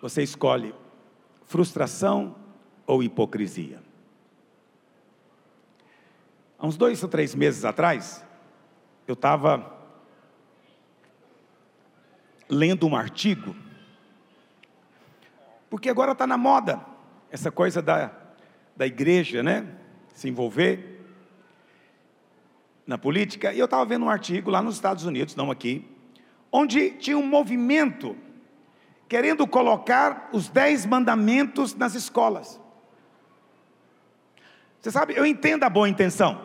Você escolhe frustração ou hipocrisia? Há uns dois ou três meses atrás, eu estava lendo um artigo, porque agora está na moda essa coisa da, da igreja, né? Se envolver na política. E eu estava vendo um artigo lá nos Estados Unidos, não aqui, onde tinha um movimento querendo colocar os dez mandamentos nas escolas. Você sabe, eu entendo a boa intenção.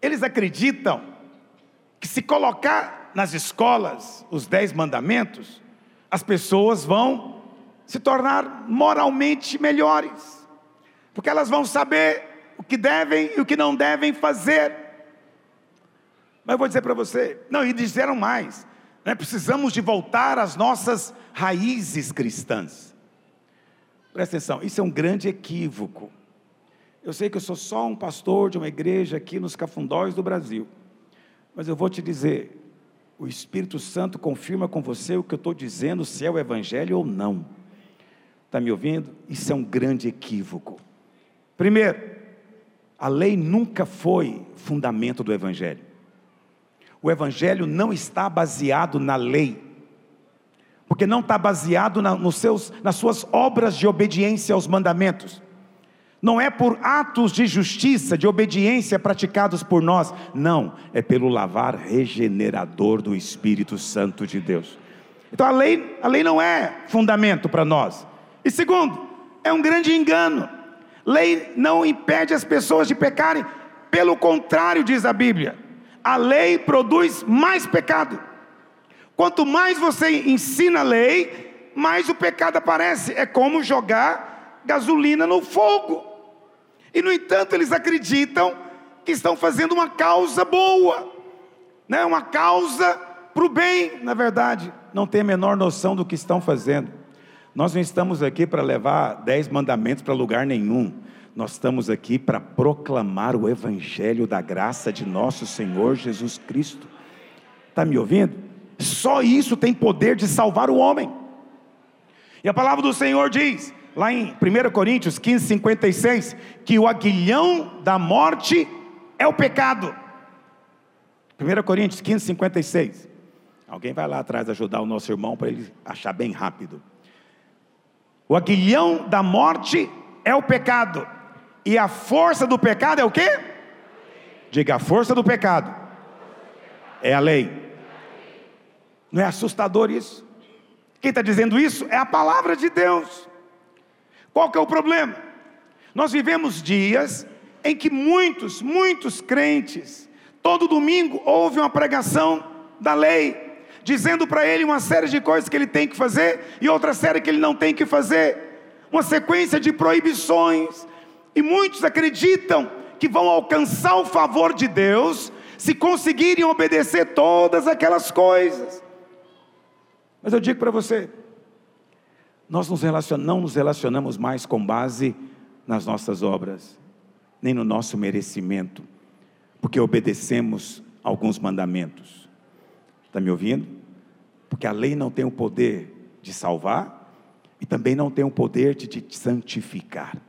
Eles acreditam que se colocar nas escolas os dez mandamentos, as pessoas vão se tornar moralmente melhores, porque elas vão saber o que devem e o que não devem fazer. Mas eu vou dizer para você, não, e disseram mais, né, precisamos de voltar às nossas raízes cristãs. Presta atenção, isso é um grande equívoco. Eu sei que eu sou só um pastor de uma igreja aqui nos cafundóis do Brasil, mas eu vou te dizer: o Espírito Santo confirma com você o que eu estou dizendo, se é o Evangelho ou não. Está me ouvindo? Isso é um grande equívoco. Primeiro, a lei nunca foi fundamento do Evangelho. O Evangelho não está baseado na lei, porque não está baseado na, nos seus, nas suas obras de obediência aos mandamentos. Não é por atos de justiça, de obediência praticados por nós, não, é pelo lavar regenerador do Espírito Santo de Deus. Então a lei, a lei não é fundamento para nós. E segundo, é um grande engano. Lei não impede as pessoas de pecarem, pelo contrário, diz a Bíblia, a lei produz mais pecado. Quanto mais você ensina a lei, mais o pecado aparece. É como jogar gasolina no fogo. E no entanto, eles acreditam que estão fazendo uma causa boa, né? uma causa para o bem, na verdade, não tem a menor noção do que estão fazendo. Nós não estamos aqui para levar dez mandamentos para lugar nenhum. Nós estamos aqui para proclamar o Evangelho da graça de nosso Senhor Jesus Cristo. Está me ouvindo? Só isso tem poder de salvar o homem. E a palavra do Senhor diz: lá em 1 Coríntios 15, 56, que o aguilhão da morte é o pecado. 1 Coríntios 15, 56. Alguém vai lá atrás ajudar o nosso irmão para ele achar bem rápido. O aguilhão da morte é o pecado. E a força do pecado é o quê? Diga, a força do pecado é a lei. Não é assustador isso? Quem está dizendo isso é a palavra de Deus. Qual que é o problema? Nós vivemos dias em que muitos, muitos crentes, todo domingo ouve uma pregação da lei, dizendo para ele uma série de coisas que ele tem que fazer e outra série que ele não tem que fazer, uma sequência de proibições, e muitos acreditam que vão alcançar o favor de Deus se conseguirem obedecer todas aquelas coisas. Mas eu digo para você, nós nos não nos relacionamos mais com base nas nossas obras, nem no nosso merecimento, porque obedecemos alguns mandamentos. Está me ouvindo? Porque a lei não tem o poder de salvar e também não tem o poder de te santificar.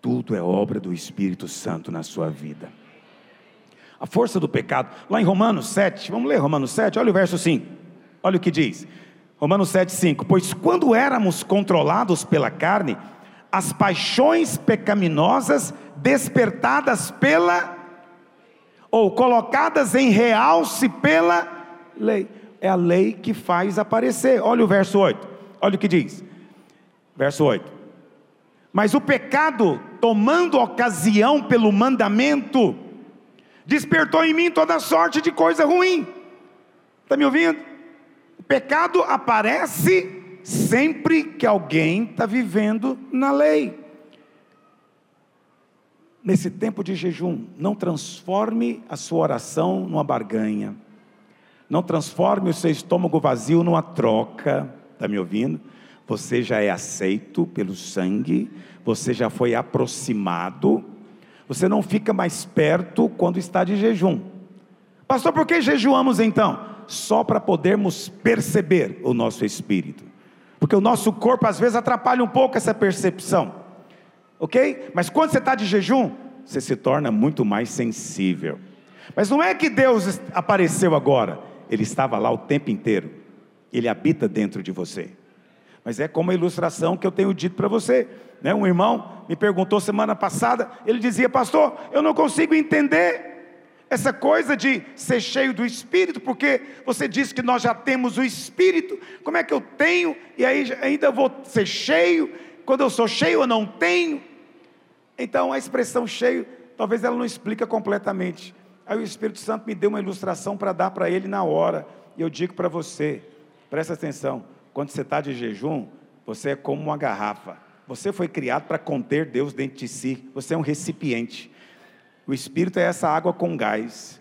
Tudo é obra do Espírito Santo na sua vida. A força do pecado, lá em Romanos 7, vamos ler Romanos 7, olha o verso 5. Olha o que diz: Romanos 7,5: Pois quando éramos controlados pela carne, as paixões pecaminosas despertadas pela, ou colocadas em realce pela lei. É a lei que faz aparecer. Olha o verso 8, olha o que diz. Verso 8: Mas o pecado, tomando ocasião pelo mandamento, despertou em mim toda sorte de coisa ruim. Está me ouvindo? Pecado aparece sempre que alguém está vivendo na lei. Nesse tempo de jejum, não transforme a sua oração numa barganha. Não transforme o seu estômago vazio numa troca. Está me ouvindo? Você já é aceito pelo sangue, você já foi aproximado. Você não fica mais perto quando está de jejum. Pastor, por que jejuamos então? só para podermos perceber o nosso espírito. Porque o nosso corpo às vezes atrapalha um pouco essa percepção. Ok? Mas quando você está de jejum, você se torna muito mais sensível. Mas não é que Deus apareceu agora, Ele estava lá o tempo inteiro. Ele habita dentro de você. Mas é como a ilustração que eu tenho dito para você. Né? Um irmão me perguntou semana passada, ele dizia, pastor, eu não consigo entender essa coisa de ser cheio do Espírito, porque você disse que nós já temos o Espírito, como é que eu tenho, e aí ainda vou ser cheio, quando eu sou cheio eu não tenho. Então a expressão cheio, talvez ela não explica completamente. Aí o Espírito Santo me deu uma ilustração para dar para ele na hora, e eu digo para você, presta atenção, quando você está de jejum, você é como uma garrafa, você foi criado para conter Deus dentro de si, você é um recipiente. O Espírito é essa água com gás.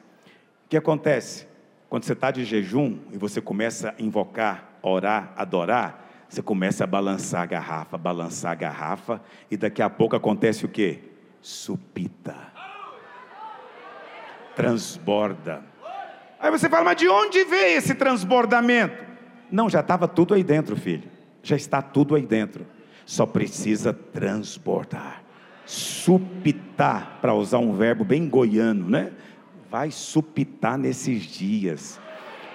O que acontece? Quando você está de jejum e você começa a invocar, orar, adorar, você começa a balançar a garrafa, balançar a garrafa, e daqui a pouco acontece o que? Supita. Transborda. Aí você fala, mas de onde veio esse transbordamento? Não, já estava tudo aí dentro, filho. Já está tudo aí dentro. Só precisa transbordar supitar, para usar um verbo bem goiano, né? Vai supitar nesses dias.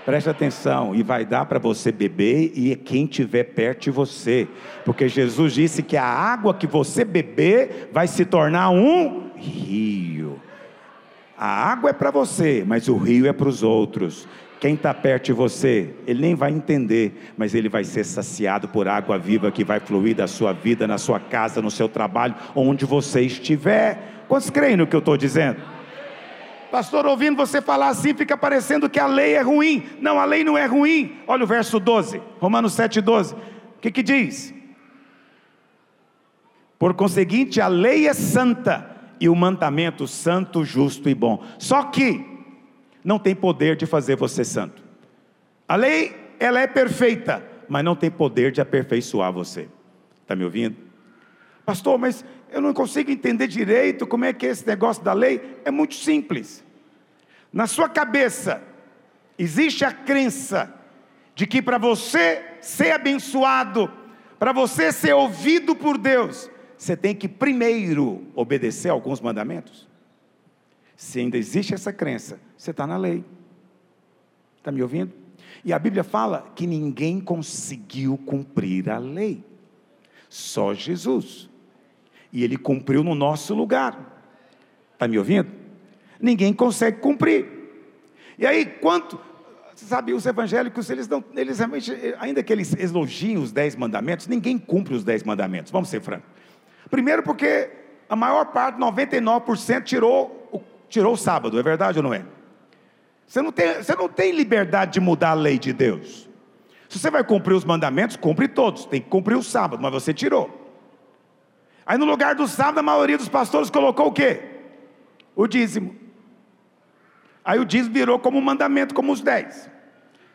Preste atenção, e vai dar para você beber e quem tiver perto de você, porque Jesus disse que a água que você beber vai se tornar um rio. A água é para você, mas o rio é para os outros. Quem está perto de você, ele nem vai entender, mas ele vai ser saciado por água viva que vai fluir da sua vida, na sua casa, no seu trabalho, onde você estiver. Quantos creem no que eu estou dizendo? Pastor, ouvindo você falar assim, fica parecendo que a lei é ruim. Não, a lei não é ruim. Olha o verso 12, Romanos 7, 12. O que, que diz? Por conseguinte, a lei é santa e o mandamento santo, justo e bom. Só que não tem poder de fazer você santo. A lei, ela é perfeita, mas não tem poder de aperfeiçoar você. Está me ouvindo? Pastor, mas eu não consigo entender direito como é que é esse negócio da lei. É muito simples. Na sua cabeça, existe a crença de que para você ser abençoado, para você ser ouvido por Deus, você tem que primeiro obedecer alguns mandamentos. Se ainda existe essa crença, você está na lei. Está me ouvindo? E a Bíblia fala que ninguém conseguiu cumprir a lei, só Jesus. E ele cumpriu no nosso lugar. Está me ouvindo? Ninguém consegue cumprir. E aí, quanto. Sabe, os evangélicos, eles não. Eles realmente, ainda que eles elogiem os dez mandamentos, ninguém cumpre os dez mandamentos. Vamos ser francos. Primeiro, porque a maior parte, 99%, tirou tirou o sábado, é verdade ou não é? Você não tem, você não tem liberdade de mudar a lei de Deus. Se você vai cumprir os mandamentos, cumpre todos. Tem que cumprir o sábado, mas você tirou. Aí no lugar do sábado, a maioria dos pastores colocou o quê? O dízimo. Aí o dízimo virou como um mandamento, como os dez.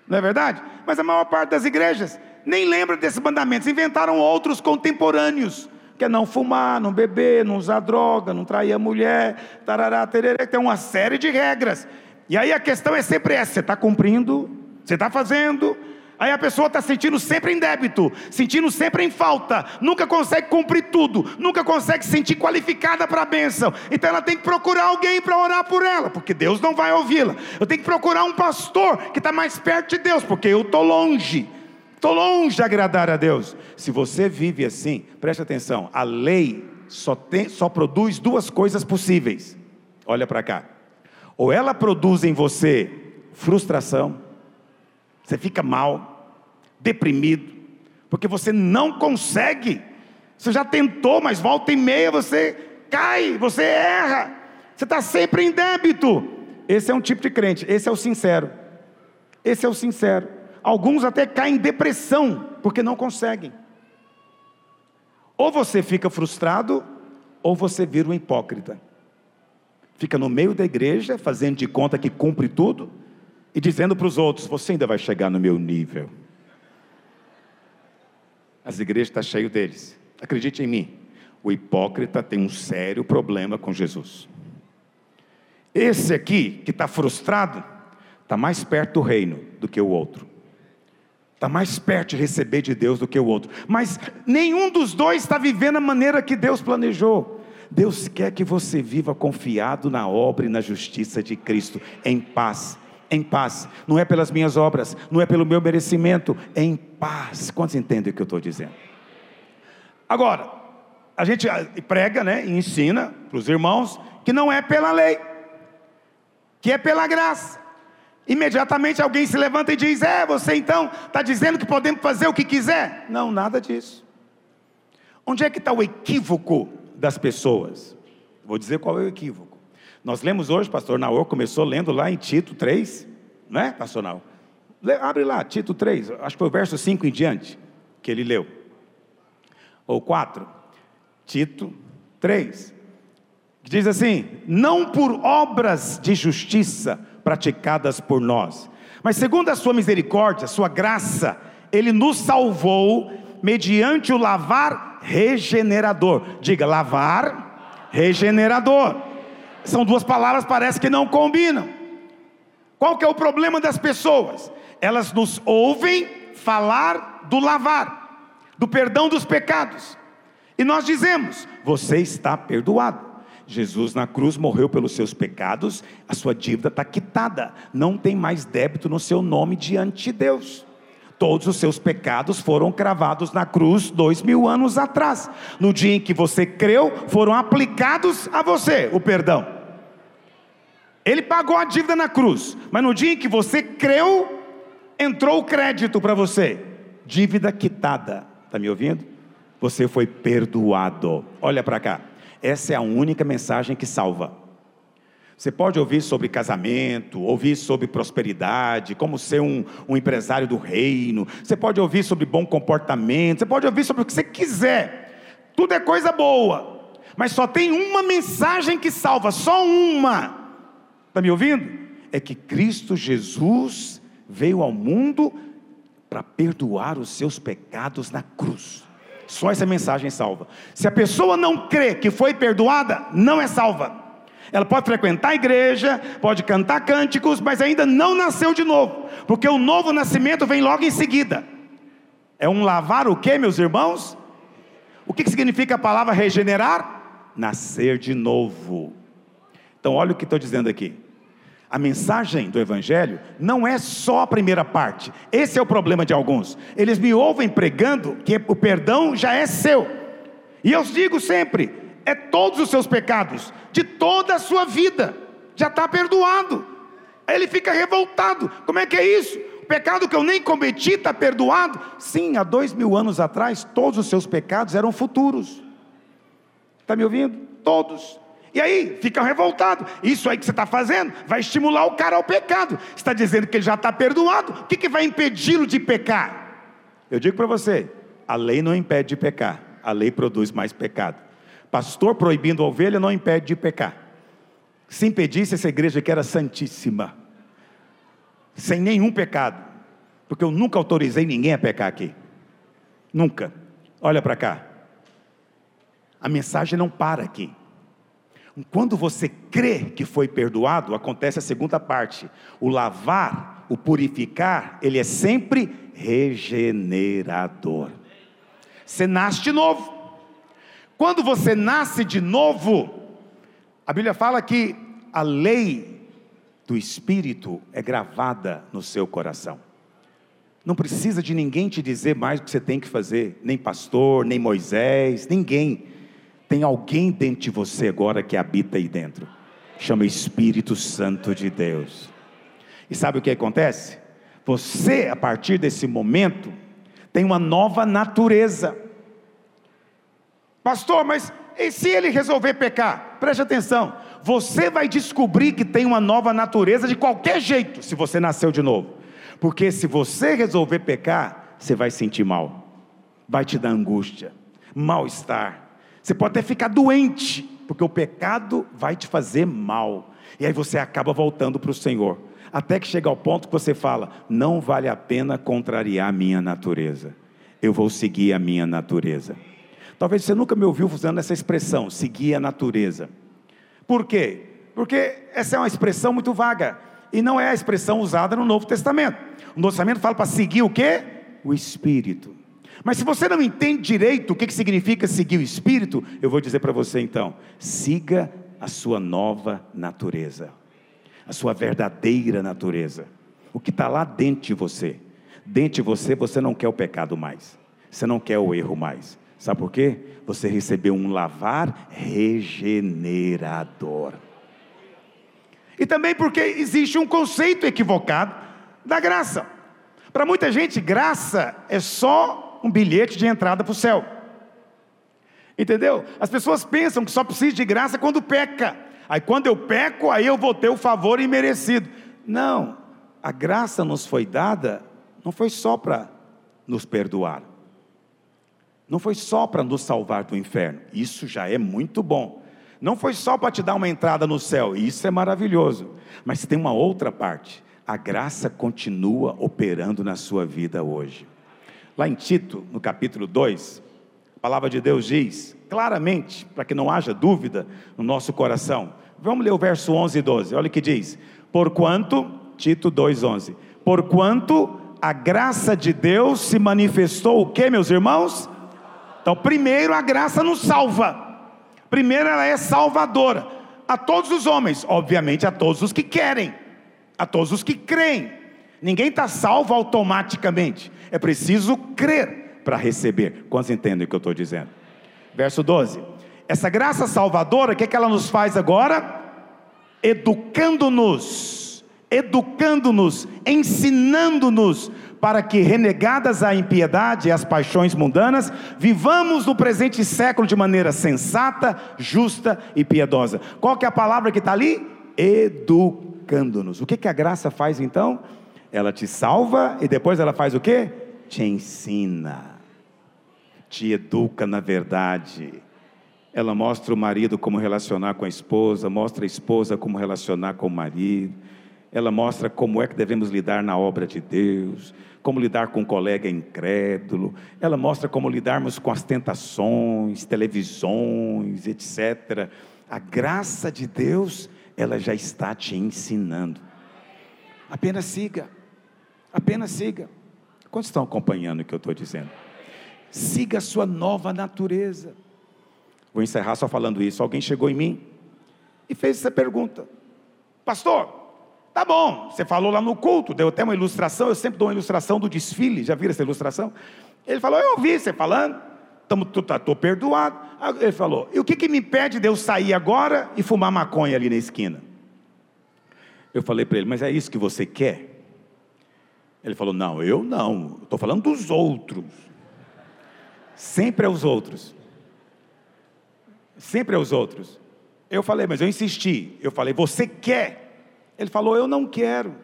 Não é verdade? Mas a maior parte das igrejas nem lembra desses mandamentos, inventaram outros contemporâneos que é não fumar, não beber, não usar droga, não trair a mulher, tarará, tereré, tem uma série de regras. E aí a questão é sempre essa: você está cumprindo, você está fazendo, aí a pessoa está sentindo sempre em débito, sentindo sempre em falta, nunca consegue cumprir tudo, nunca consegue se sentir qualificada para a bênção. Então ela tem que procurar alguém para orar por ela, porque Deus não vai ouvi-la. Eu tenho que procurar um pastor que está mais perto de Deus, porque eu estou longe. Estou longe de agradar a Deus. Se você vive assim, preste atenção: a lei só, tem, só produz duas coisas possíveis. Olha para cá. Ou ela produz em você frustração, você fica mal, deprimido, porque você não consegue. Você já tentou, mas volta e meia você cai, você erra, você está sempre em débito. Esse é um tipo de crente, esse é o sincero. Esse é o sincero. Alguns até caem em depressão, porque não conseguem. Ou você fica frustrado, ou você vira um hipócrita. Fica no meio da igreja, fazendo de conta que cumpre tudo, e dizendo para os outros: Você ainda vai chegar no meu nível. As igrejas estão tá cheias deles. Acredite em mim, o hipócrita tem um sério problema com Jesus. Esse aqui, que está frustrado, está mais perto do reino do que o outro. Está mais perto de receber de Deus do que o outro. Mas nenhum dos dois está vivendo a maneira que Deus planejou. Deus quer que você viva confiado na obra e na justiça de Cristo, em paz. Em paz, não é pelas minhas obras, não é pelo meu merecimento, em paz. Quantos entendem o que eu estou dizendo? Agora, a gente prega, né, e ensina para os irmãos que não é pela lei, que é pela graça. Imediatamente alguém se levanta e diz: É, você então está dizendo que podemos fazer o que quiser? Não, nada disso. Onde é que está o equívoco das pessoas? Vou dizer qual é o equívoco. Nós lemos hoje, pastor Naor começou lendo lá em Tito 3, não é, pastor Naor? Abre lá, Tito 3, acho que foi o verso 5 em diante que ele leu. Ou 4. Tito 3. Diz assim: Não por obras de justiça, praticadas por nós. Mas segundo a sua misericórdia, sua graça, ele nos salvou mediante o lavar regenerador. Diga, lavar regenerador. São duas palavras parece que não combinam. Qual que é o problema das pessoas? Elas nos ouvem falar do lavar, do perdão dos pecados. E nós dizemos: você está perdoado. Jesus na cruz morreu pelos seus pecados, a sua dívida está quitada, não tem mais débito no seu nome diante de Deus. Todos os seus pecados foram cravados na cruz dois mil anos atrás. No dia em que você creu, foram aplicados a você o perdão. Ele pagou a dívida na cruz, mas no dia em que você creu, entrou o crédito para você. Dívida quitada. Está me ouvindo? Você foi perdoado. Olha para cá. Essa é a única mensagem que salva. Você pode ouvir sobre casamento, ouvir sobre prosperidade, como ser um, um, empresário do reino, você pode ouvir sobre bom comportamento, você pode ouvir sobre o que você quiser, tudo é coisa boa, mas só tem uma mensagem que salva, só uma, está me ouvindo? É que Cristo Jesus veio ao mundo para perdoar os seus pecados na cruz. Só essa mensagem salva. Se a pessoa não crê que foi perdoada, não é salva. Ela pode frequentar a igreja, pode cantar cânticos, mas ainda não nasceu de novo, porque o novo nascimento vem logo em seguida. É um lavar o que, meus irmãos? O que significa a palavra regenerar? Nascer de novo. Então, olha o que estou dizendo aqui. A mensagem do Evangelho não é só a primeira parte. Esse é o problema de alguns. Eles me ouvem pregando que o perdão já é seu. E eu digo sempre: é todos os seus pecados, de toda a sua vida, já está perdoado. Aí ele fica revoltado: como é que é isso? O pecado que eu nem cometi está perdoado? Sim, há dois mil anos atrás, todos os seus pecados eram futuros. Está me ouvindo? Todos. E aí, fica revoltado. Isso aí que você está fazendo vai estimular o cara ao pecado. Está dizendo que ele já está perdoado. O que, que vai impedi-lo de pecar? Eu digo para você: a lei não impede de pecar, a lei produz mais pecado. Pastor proibindo a ovelha não impede de pecar. Se impedisse essa igreja que era santíssima, sem nenhum pecado, porque eu nunca autorizei ninguém a pecar aqui. Nunca. Olha para cá. A mensagem não para aqui. Quando você crê que foi perdoado, acontece a segunda parte. O lavar, o purificar, ele é sempre regenerador. Você nasce de novo. Quando você nasce de novo, a Bíblia fala que a lei do Espírito é gravada no seu coração. Não precisa de ninguém te dizer mais o que você tem que fazer, nem pastor, nem Moisés, ninguém. Tem alguém dentro de você agora que habita aí dentro. Chama Espírito Santo de Deus. E sabe o que acontece? Você, a partir desse momento, tem uma nova natureza. Pastor, mas e se ele resolver pecar? Preste atenção. Você vai descobrir que tem uma nova natureza de qualquer jeito, se você nasceu de novo. Porque se você resolver pecar, você vai sentir mal, vai te dar angústia, mal-estar, você pode até ficar doente, porque o pecado vai te fazer mal. E aí você acaba voltando para o Senhor. Até que chega ao ponto que você fala: não vale a pena contrariar a minha natureza. Eu vou seguir a minha natureza. Talvez você nunca me ouviu usando essa expressão, seguir a natureza. Por quê? Porque essa é uma expressão muito vaga. E não é a expressão usada no Novo Testamento. O Novo Testamento fala para seguir o quê? O Espírito. Mas se você não entende direito o que significa seguir o Espírito, eu vou dizer para você então: siga a sua nova natureza, a sua verdadeira natureza, o que está lá dentro de você. Dentro de você, você não quer o pecado mais, você não quer o erro mais. Sabe por quê? Você recebeu um lavar regenerador. E também porque existe um conceito equivocado da graça. Para muita gente, graça é só um bilhete de entrada para o céu. Entendeu? As pessoas pensam que só precisa de graça quando peca. Aí quando eu peco, aí eu vou ter o favor imerecido. Não, a graça nos foi dada, não foi só para nos perdoar. Não foi só para nos salvar do inferno. Isso já é muito bom. Não foi só para te dar uma entrada no céu. Isso é maravilhoso. Mas tem uma outra parte. A graça continua operando na sua vida hoje. Lá em Tito, no capítulo 2, a palavra de Deus diz claramente, para que não haja dúvida no nosso coração. Vamos ler o verso 11 e 12. Olha o que diz: Porquanto, Tito 2:11. Porquanto a graça de Deus se manifestou o que, meus irmãos? Então, primeiro a graça nos salva. Primeiro ela é salvadora a todos os homens, obviamente a todos os que querem, a todos os que creem. Ninguém está salvo automaticamente. É preciso crer para receber. Quantos entendem o que eu estou dizendo? Verso 12. Essa graça salvadora, o que, é que ela nos faz agora? Educando-nos, educando-nos, ensinando-nos, para que, renegadas a impiedade e as paixões mundanas, vivamos no presente século de maneira sensata, justa e piedosa. Qual que é a palavra que está ali? Educando-nos. O que, que a graça faz então? Ela te salva e depois ela faz o que? Te ensina te educa na verdade. Ela mostra o marido como relacionar com a esposa, mostra a esposa como relacionar com o marido. Ela mostra como é que devemos lidar na obra de Deus, como lidar com um colega incrédulo. Ela mostra como lidarmos com as tentações, televisões, etc. A graça de Deus, ela já está te ensinando. Apenas siga. Apenas siga. Quantos estão acompanhando o que eu estou dizendo? Siga a sua nova natureza. Vou encerrar só falando isso. Alguém chegou em mim e fez essa pergunta: Pastor, tá bom, você falou lá no culto, deu até uma ilustração. Eu sempre dou uma ilustração do desfile. Já viram essa ilustração? Ele falou: Eu ouvi você falando, estou tá, perdoado. Ele falou: E o que, que me impede de eu sair agora e fumar maconha ali na esquina? Eu falei para ele: Mas é isso que você quer? Ele falou: Não, eu não, estou falando dos outros. Sempre aos outros. Sempre aos outros. Eu falei, mas eu insisti. Eu falei, você quer? Ele falou, eu não quero.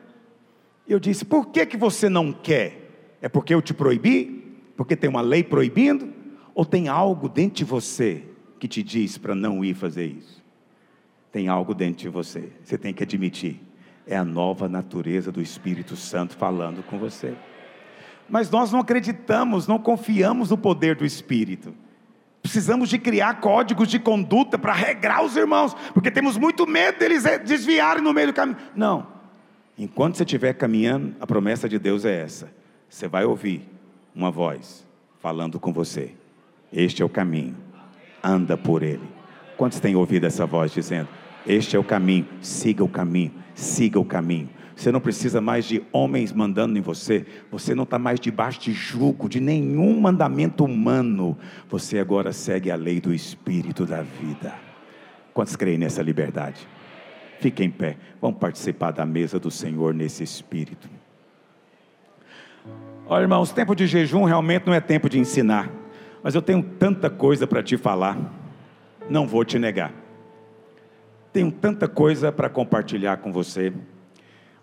Eu disse, por que, que você não quer? É porque eu te proibi? Porque tem uma lei proibindo? Ou tem algo dentro de você que te diz para não ir fazer isso? Tem algo dentro de você, você tem que admitir. É a nova natureza do Espírito Santo falando com você mas nós não acreditamos, não confiamos no poder do Espírito. Precisamos de criar códigos de conduta para regrar os irmãos, porque temos muito medo deles desviarem no meio do caminho. Não. Enquanto você estiver caminhando, a promessa de Deus é essa. Você vai ouvir uma voz falando com você. Este é o caminho. Anda por ele. Quantos têm ouvido essa voz dizendo: Este é o caminho, siga o caminho, siga o caminho. Você não precisa mais de homens mandando em você. Você não está mais debaixo de julgo de nenhum mandamento humano. Você agora segue a lei do Espírito da vida. Quantos creem nessa liberdade? Fiquem em pé. Vamos participar da mesa do Senhor nesse espírito. Olha, irmãos, tempo de jejum realmente não é tempo de ensinar. Mas eu tenho tanta coisa para te falar. Não vou te negar. Tenho tanta coisa para compartilhar com você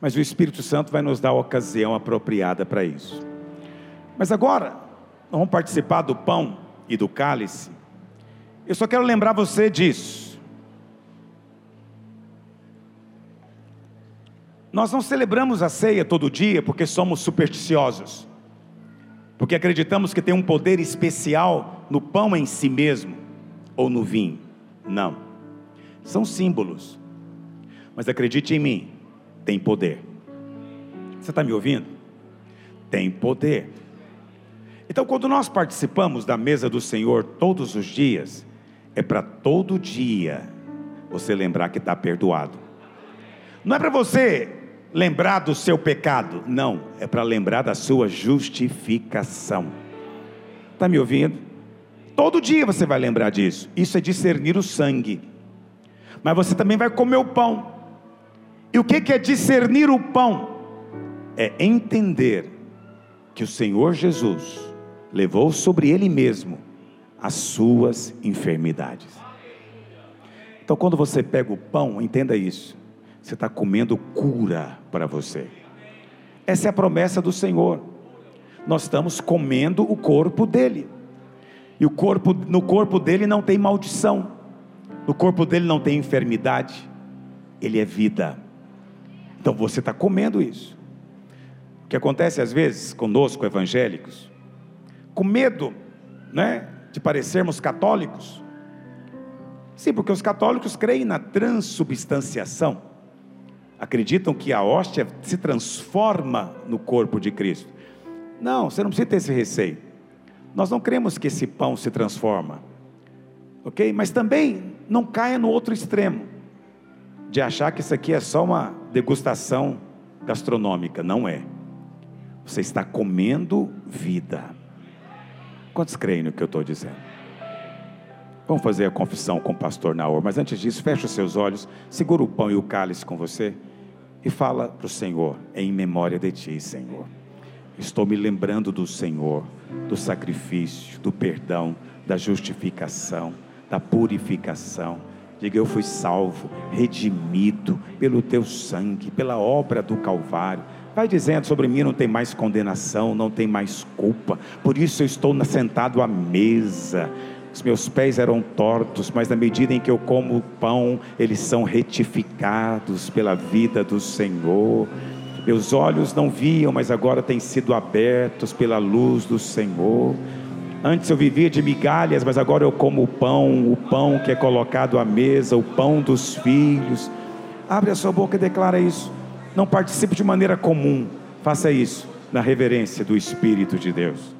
mas o Espírito Santo vai nos dar a ocasião apropriada para isso. Mas agora, vamos participar do pão e do cálice. Eu só quero lembrar você disso. Nós não celebramos a ceia todo dia porque somos supersticiosos, porque acreditamos que tem um poder especial no pão em si mesmo ou no vinho. Não, são símbolos, mas acredite em mim, tem poder. Você está me ouvindo? Tem poder. Então, quando nós participamos da mesa do Senhor todos os dias, é para todo dia você lembrar que está perdoado. Não é para você lembrar do seu pecado, não, é para lembrar da sua justificação. Está me ouvindo? Todo dia você vai lembrar disso. Isso é discernir o sangue. Mas você também vai comer o pão. E o que é discernir o pão? É entender que o Senhor Jesus levou sobre ele mesmo as suas enfermidades. Então, quando você pega o pão, entenda isso. Você está comendo cura para você. Essa é a promessa do Senhor. Nós estamos comendo o corpo dele. E o corpo, no corpo dele não tem maldição. No corpo dele não tem enfermidade. Ele é vida. Então você está comendo isso. O que acontece às vezes conosco, evangélicos, com medo, né, de parecermos católicos. Sim, porque os católicos creem na transubstanciação. Acreditam que a hóstia se transforma no corpo de Cristo. Não, você não precisa ter esse receio. Nós não cremos que esse pão se transforma. Ok? Mas também não caia no outro extremo de achar que isso aqui é só uma degustação gastronômica. Não é. Você está comendo vida. Quantos creem no que eu estou dizendo? Vamos fazer a confissão com o pastor Naor, mas antes disso, feche os seus olhos, segura o pão e o cálice com você e fala para o Senhor, em memória de Ti, Senhor. Estou me lembrando do Senhor, do sacrifício, do perdão, da justificação, da purificação. Diga, eu fui salvo, redimido pelo Teu sangue, pela obra do Calvário Vai dizendo sobre mim: não tem mais condenação, não tem mais culpa, por isso eu estou sentado à mesa. Os meus pés eram tortos, mas na medida em que eu como o pão, eles são retificados pela vida do Senhor. Meus olhos não viam, mas agora têm sido abertos pela luz do Senhor. Antes eu vivia de migalhas, mas agora eu como o pão, o pão que é colocado à mesa, o pão dos filhos. Abre a sua boca e declara isso. Não participe de maneira comum. Faça isso na reverência do Espírito de Deus.